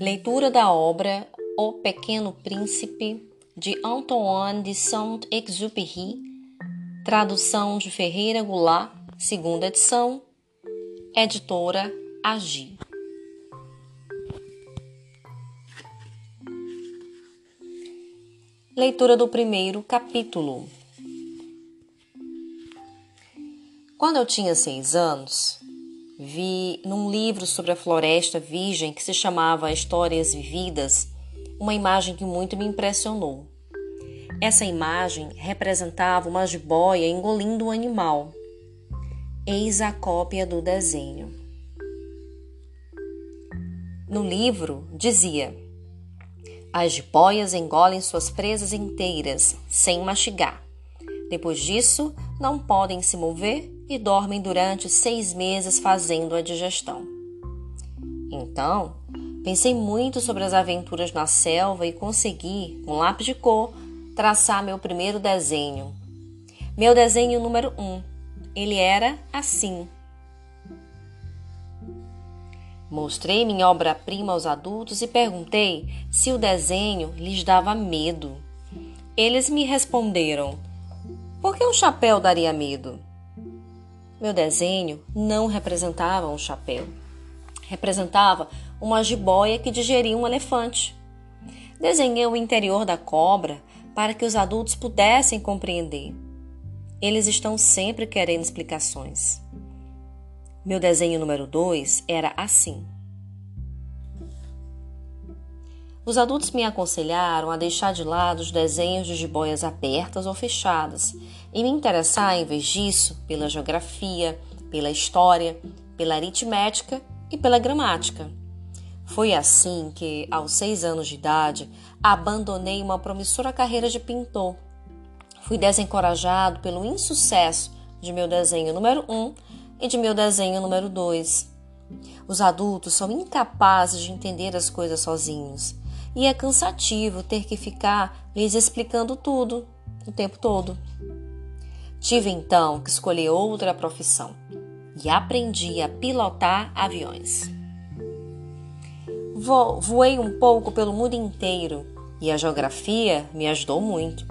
Leitura da obra O Pequeno Príncipe de Antoine de Saint-Exupéry, tradução de Ferreira Goulart, segunda edição, editora Agi. Leitura do primeiro capítulo. Quando eu tinha seis anos, vi num livro sobre a floresta virgem que se chamava Histórias Vividas uma imagem que muito me impressionou. Essa imagem representava uma jiboia engolindo um animal. Eis a cópia do desenho. No livro dizia: As jiboias engolem suas presas inteiras, sem mastigar. Depois disso, não podem se mover e dormem durante seis meses fazendo a digestão. Então, pensei muito sobre as aventuras na selva e consegui, com lápis de cor, traçar meu primeiro desenho. Meu desenho número um. Ele era assim. Mostrei minha obra-prima aos adultos e perguntei se o desenho lhes dava medo. Eles me responderam: Por que um chapéu daria medo? Meu desenho não representava um chapéu. Representava uma jiboia que digeria um elefante. Desenhei o interior da cobra para que os adultos pudessem compreender. Eles estão sempre querendo explicações. Meu desenho número 2 era assim. Os adultos me aconselharam a deixar de lado os desenhos de jiboias abertas ou fechadas e me interessar, em vez disso, pela geografia, pela história, pela aritmética e pela gramática. Foi assim que, aos seis anos de idade, abandonei uma promissora carreira de pintor. Fui desencorajado pelo insucesso de meu desenho número um e de meu desenho número dois. Os adultos são incapazes de entender as coisas sozinhos e é cansativo ter que ficar lhes explicando tudo o tempo todo. Tive então que escolher outra profissão e aprendi a pilotar aviões. Vo voei um pouco pelo mundo inteiro e a geografia me ajudou muito.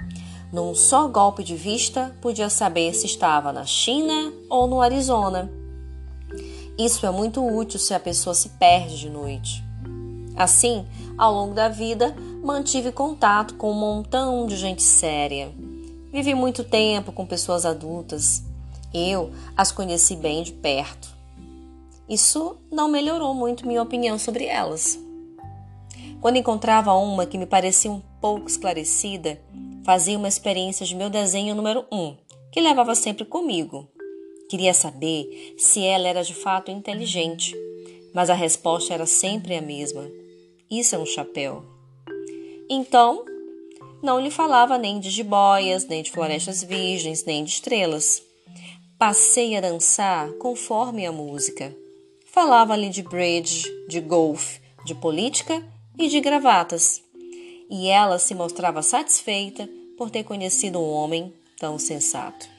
Num só golpe de vista, podia saber se estava na China ou no Arizona. Isso é muito útil se a pessoa se perde de noite. Assim, ao longo da vida, mantive contato com um montão de gente séria. Vivi muito tempo com pessoas adultas. Eu as conheci bem de perto. Isso não melhorou muito minha opinião sobre elas. Quando encontrava uma que me parecia um pouco esclarecida, fazia uma experiência de meu desenho número um, que levava sempre comigo. Queria saber se ela era de fato inteligente, mas a resposta era sempre a mesma. Isso é um chapéu. Então, não lhe falava nem de jiboias, nem de florestas virgens, nem de estrelas. Passei a dançar conforme a música. Falava-lhe de bridge, de golfe, de política e de gravatas. E ela se mostrava satisfeita por ter conhecido um homem tão sensato.